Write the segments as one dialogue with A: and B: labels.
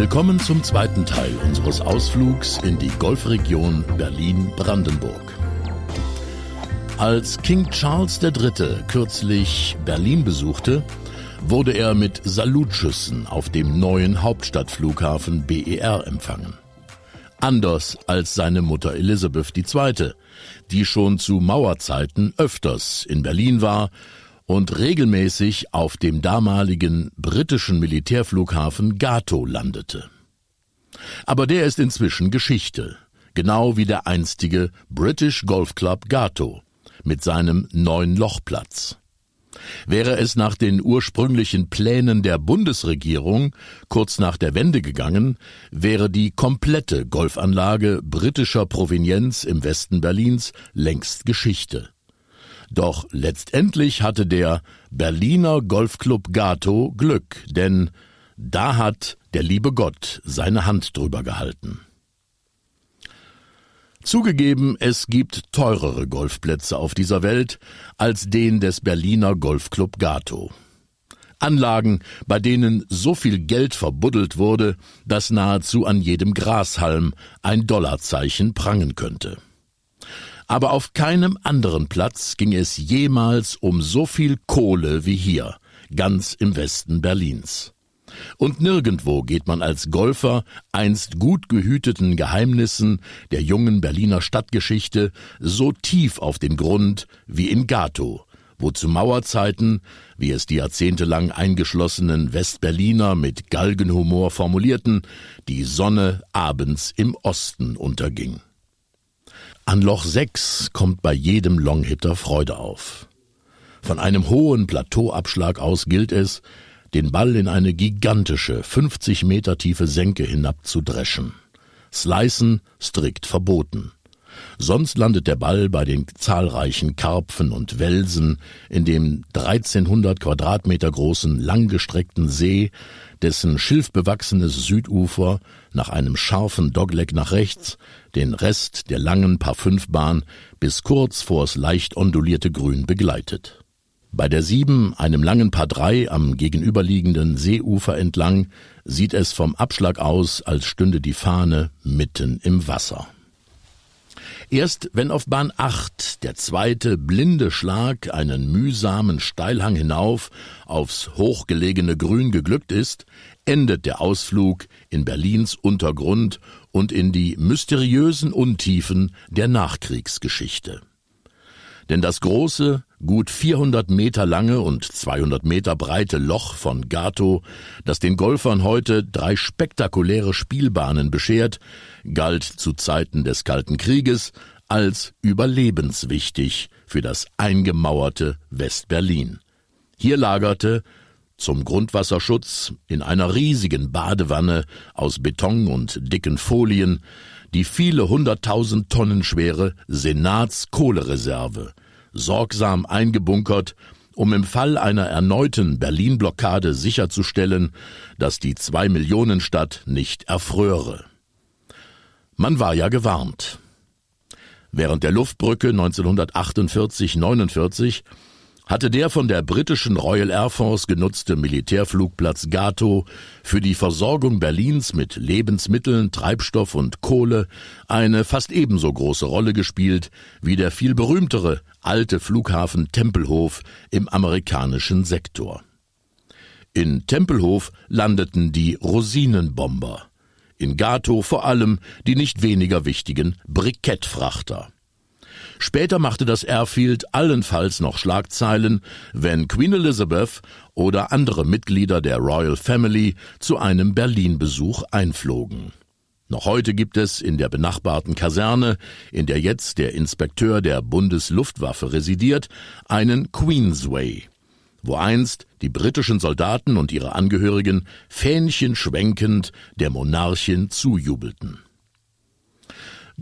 A: Willkommen zum zweiten Teil unseres Ausflugs in die Golfregion Berlin-Brandenburg. Als King Charles III. kürzlich Berlin besuchte, wurde er mit Salutschüssen auf dem neuen Hauptstadtflughafen BER empfangen. Anders als seine Mutter Elisabeth II., die schon zu Mauerzeiten öfters in Berlin war und regelmäßig auf dem damaligen britischen Militärflughafen Gato landete. Aber der ist inzwischen Geschichte, genau wie der einstige British Golf Club Gato mit seinem Neun-Loch-Platz. Wäre es nach den ursprünglichen Plänen der Bundesregierung kurz nach der Wende gegangen, wäre die komplette Golfanlage britischer Provenienz im Westen Berlins längst Geschichte. Doch letztendlich hatte der Berliner Golfclub Gato Glück, denn da hat der liebe Gott seine Hand drüber gehalten. Zugegeben, es gibt teurere Golfplätze auf dieser Welt als den des Berliner Golfclub Gato. Anlagen, bei denen so viel Geld verbuddelt wurde, dass nahezu an jedem Grashalm ein Dollarzeichen prangen könnte. Aber auf keinem anderen Platz ging es jemals um so viel Kohle wie hier, ganz im Westen Berlins. Und nirgendwo geht man als Golfer einst gut gehüteten Geheimnissen der jungen Berliner Stadtgeschichte so tief auf den Grund wie in Gato, wo zu Mauerzeiten, wie es die jahrzehntelang eingeschlossenen Westberliner mit Galgenhumor formulierten, die Sonne abends im Osten unterging. An Loch 6 kommt bei jedem Longhitter Freude auf. Von einem hohen Plateauabschlag aus gilt es, den Ball in eine gigantische, 50 Meter tiefe Senke hinab zu dreschen. Slicen strikt verboten. Sonst landet der Ball bei den zahlreichen Karpfen und Welsen in dem 1300 Quadratmeter großen langgestreckten See, dessen schilfbewachsenes Südufer nach einem scharfen Dogleg nach rechts den Rest der langen Paar fünf Bahn bis kurz vors leicht ondulierte Grün begleitet. Bei der Sieben, einem langen Paar drei am gegenüberliegenden Seeufer entlang, sieht es vom Abschlag aus, als stünde die Fahne mitten im Wasser. Erst wenn auf Bahn 8 der zweite blinde Schlag einen mühsamen Steilhang hinauf aufs hochgelegene Grün geglückt ist, endet der Ausflug in Berlins Untergrund und in die mysteriösen Untiefen der Nachkriegsgeschichte. Denn das große, gut 400 Meter lange und 200 Meter breite Loch von Gato, das den Golfern heute drei spektakuläre Spielbahnen beschert, galt zu Zeiten des Kalten Krieges als überlebenswichtig für das eingemauerte Westberlin. Hier lagerte zum Grundwasserschutz in einer riesigen Badewanne aus Beton und dicken Folien die viele hunderttausend Tonnen schwere Senatskohlereserve, sorgsam eingebunkert, um im Fall einer erneuten Berlin-Blockade sicherzustellen, dass die Zwei-Millionen-Stadt nicht erfröre. Man war ja gewarnt. Während der Luftbrücke 1948-49 hatte der von der britischen Royal Air Force genutzte Militärflugplatz Gato für die Versorgung Berlins mit Lebensmitteln, Treibstoff und Kohle eine fast ebenso große Rolle gespielt wie der viel berühmtere alte Flughafen Tempelhof im amerikanischen Sektor. In Tempelhof landeten die Rosinenbomber, in Gato vor allem die nicht weniger wichtigen Brikettfrachter. Später machte das Airfield allenfalls noch Schlagzeilen, wenn Queen Elizabeth oder andere Mitglieder der Royal Family zu einem Berlin-Besuch einflogen. Noch heute gibt es in der benachbarten Kaserne, in der jetzt der Inspekteur der Bundesluftwaffe residiert, einen Queensway, wo einst die britischen Soldaten und ihre Angehörigen Fähnchen schwenkend der Monarchin zujubelten.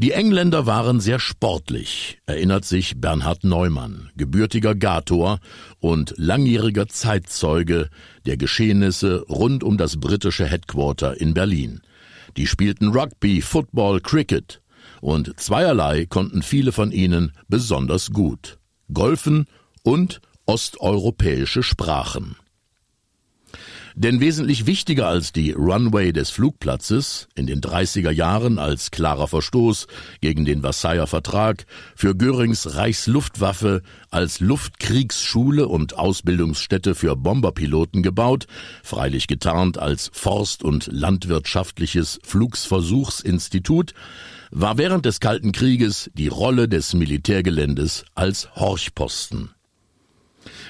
A: Die Engländer waren sehr sportlich, erinnert sich Bernhard Neumann, gebürtiger Gator und langjähriger Zeitzeuge der Geschehnisse rund um das britische Headquarter in Berlin. Die spielten Rugby, Football, Cricket und zweierlei konnten viele von ihnen besonders gut. Golfen und osteuropäische Sprachen. Denn wesentlich wichtiger als die Runway des Flugplatzes, in den 30er Jahren als klarer Verstoß gegen den Versailler Vertrag, für Görings Reichsluftwaffe als Luftkriegsschule und Ausbildungsstätte für Bomberpiloten gebaut, freilich getarnt als Forst- und landwirtschaftliches Flugsversuchsinstitut, war während des Kalten Krieges die Rolle des Militärgeländes als Horchposten.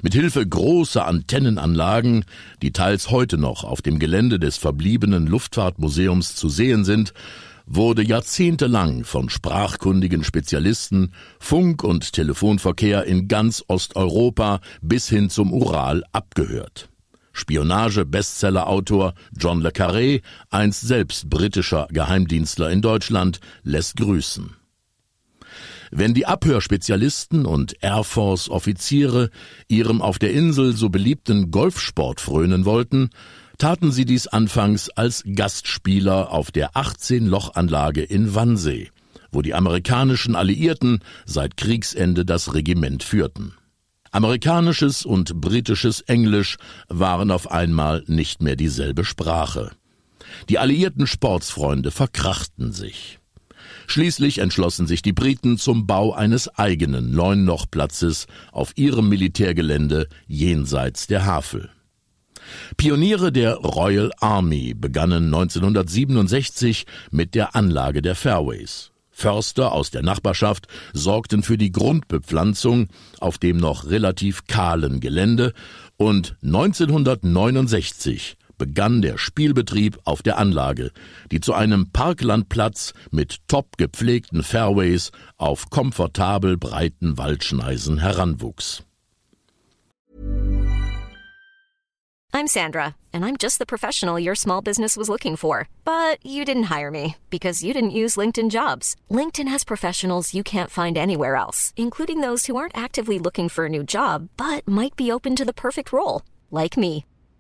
A: Mit Hilfe großer Antennenanlagen, die teils heute noch auf dem Gelände des verbliebenen Luftfahrtmuseums zu sehen sind, wurde jahrzehntelang von sprachkundigen Spezialisten Funk- und Telefonverkehr in ganz Osteuropa bis hin zum Ural abgehört. Spionage-Bestseller-Autor John le Carré, einst selbst britischer Geheimdienstler in Deutschland, lässt grüßen. Wenn die Abhörspezialisten und Air Force Offiziere ihrem auf der Insel so beliebten Golfsport frönen wollten, taten sie dies anfangs als Gastspieler auf der 18-Loch-Anlage in Wannsee, wo die amerikanischen Alliierten seit Kriegsende das Regiment führten. Amerikanisches und britisches Englisch waren auf einmal nicht mehr dieselbe Sprache. Die alliierten Sportsfreunde verkrachten sich. Schließlich entschlossen sich die Briten zum Bau eines eigenen Neunlochplatzes auf ihrem Militärgelände jenseits der Havel. Pioniere der Royal Army begannen 1967 mit der Anlage der Fairways. Förster aus der Nachbarschaft sorgten für die Grundbepflanzung auf dem noch relativ kahlen Gelände und 1969 begann der Spielbetrieb auf der Anlage, die zu einem Parklandplatz mit top gepflegten Fairways auf komfortabel breiten Waldschneisen heranwuchs.
B: I'm Sandra, and I'm just the professional your small business was looking for. But you didn't hire me because you didn't use LinkedIn jobs. LinkedIn has professionals you can't find anywhere else, including those who aren't actively looking for a new job but might be open to the perfect role, like me.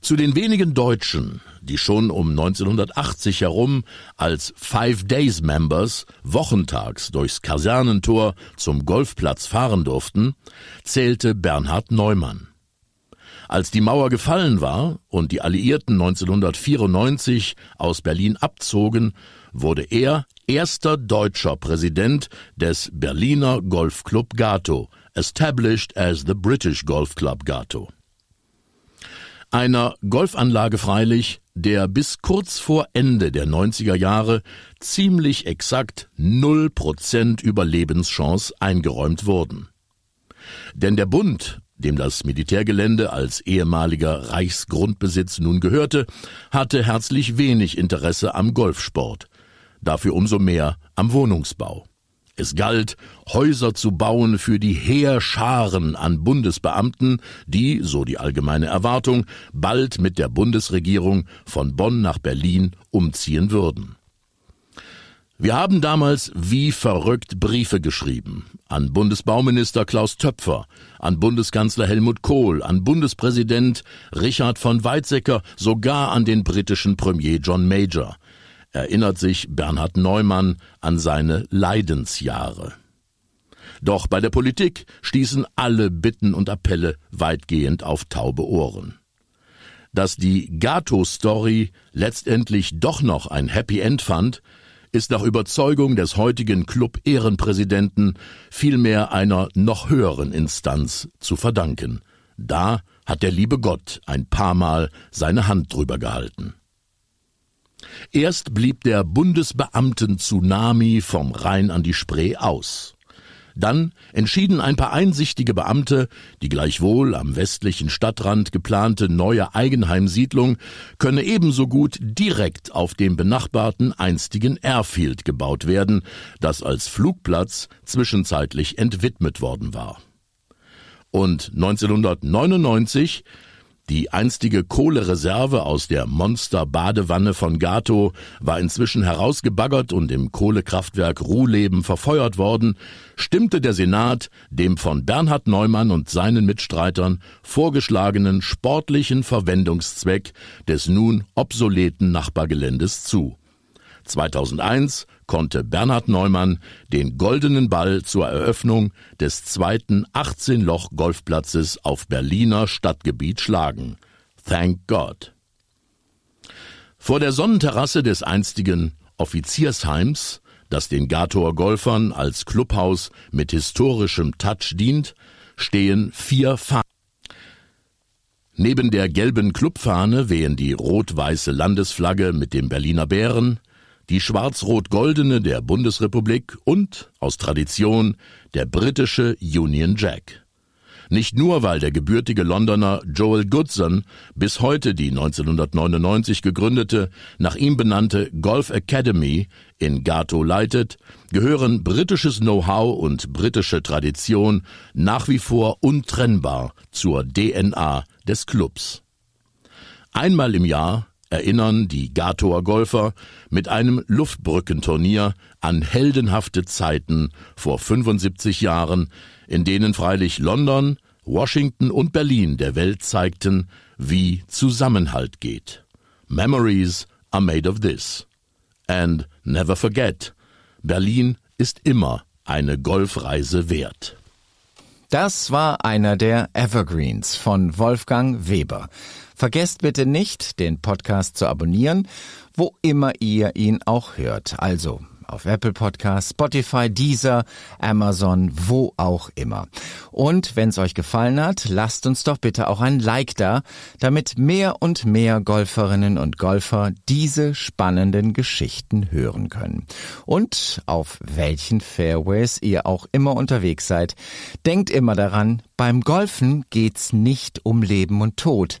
A: Zu den wenigen Deutschen, die schon um 1980 herum als Five Days Members wochentags durchs Kasernentor zum Golfplatz fahren durften, zählte Bernhard Neumann. Als die Mauer gefallen war und die Alliierten 1994 aus Berlin abzogen, wurde er erster deutscher Präsident des Berliner Golfclub Gato, established as the British Golf Club Gato. Einer Golfanlage freilich, der bis kurz vor Ende der 90er Jahre ziemlich exakt null Prozent Überlebenschance eingeräumt wurden. Denn der Bund, dem das Militärgelände als ehemaliger Reichsgrundbesitz nun gehörte, hatte herzlich wenig Interesse am Golfsport, dafür umso mehr am Wohnungsbau. Es galt, Häuser zu bauen für die Heerscharen an Bundesbeamten, die, so die allgemeine Erwartung, bald mit der Bundesregierung von Bonn nach Berlin umziehen würden. Wir haben damals wie verrückt Briefe geschrieben. An Bundesbauminister Klaus Töpfer, an Bundeskanzler Helmut Kohl, an Bundespräsident Richard von Weizsäcker, sogar an den britischen Premier John Major. Erinnert sich Bernhard Neumann an seine Leidensjahre. Doch bei der Politik stießen alle Bitten und Appelle weitgehend auf taube Ohren. Dass die Gato-Story letztendlich doch noch ein Happy End fand, ist nach Überzeugung des heutigen Club-Ehrenpräsidenten vielmehr einer noch höheren Instanz zu verdanken. Da hat der liebe Gott ein paar Mal seine Hand drüber gehalten. Erst blieb der Bundesbeamten-Tsunami vom Rhein an die Spree aus. Dann entschieden ein paar einsichtige Beamte, die gleichwohl am westlichen Stadtrand geplante neue Eigenheimsiedlung könne ebenso gut direkt auf dem benachbarten einstigen Airfield gebaut werden, das als Flugplatz zwischenzeitlich entwidmet worden war. Und 1999 die einstige Kohlereserve aus der Monster-Badewanne von Gato war inzwischen herausgebaggert und im Kohlekraftwerk Ruhleben verfeuert worden, stimmte der Senat dem von Bernhard Neumann und seinen Mitstreitern vorgeschlagenen sportlichen Verwendungszweck des nun obsoleten Nachbargeländes zu. 2001 konnte Bernhard Neumann den goldenen Ball zur Eröffnung des zweiten 18-Loch-Golfplatzes auf Berliner Stadtgebiet schlagen. Thank God. Vor der Sonnenterrasse des einstigen Offiziersheims, das den Gator Golfern als Clubhaus mit historischem Touch dient, stehen vier Fahnen. Neben der gelben Clubfahne wehen die rot-weiße Landesflagge mit dem Berliner Bären, die schwarz-rot-goldene der Bundesrepublik und, aus Tradition, der britische Union Jack. Nicht nur, weil der gebürtige Londoner Joel Goodson bis heute die 1999 gegründete, nach ihm benannte Golf Academy in Gato leitet, gehören britisches Know-how und britische Tradition nach wie vor untrennbar zur DNA des Clubs. Einmal im Jahr erinnern die Gatoer Golfer mit einem Luftbrückenturnier an heldenhafte Zeiten vor 75 Jahren, in denen freilich London, Washington und Berlin der Welt zeigten, wie Zusammenhalt geht. Memories are made of this. And never forget, Berlin ist immer eine Golfreise wert.
C: Das war einer der Evergreens von Wolfgang Weber. Vergesst bitte nicht, den Podcast zu abonnieren, wo immer ihr ihn auch hört. Also auf Apple Podcasts, Spotify, Deezer, Amazon, wo auch immer. Und wenn es euch gefallen hat, lasst uns doch bitte auch ein Like da, damit mehr und mehr Golferinnen und Golfer diese spannenden Geschichten hören können. Und auf welchen Fairways ihr auch immer unterwegs seid, denkt immer daran, beim Golfen geht's nicht um Leben und Tod.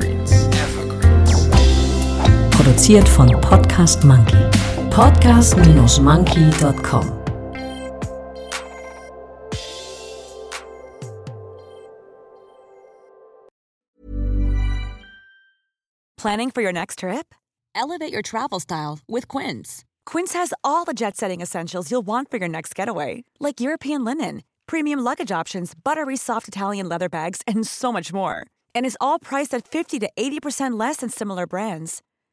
D: Produziert von Podcast Monkey. Podcast-monkey.com.
E: Planning for your next trip? Elevate your travel style with Quince. Quince has all the jet setting essentials you'll want for your next getaway, like European linen, premium luggage options, buttery soft Italian leather bags, and so much more. And is all priced at 50 to 80% less than similar brands.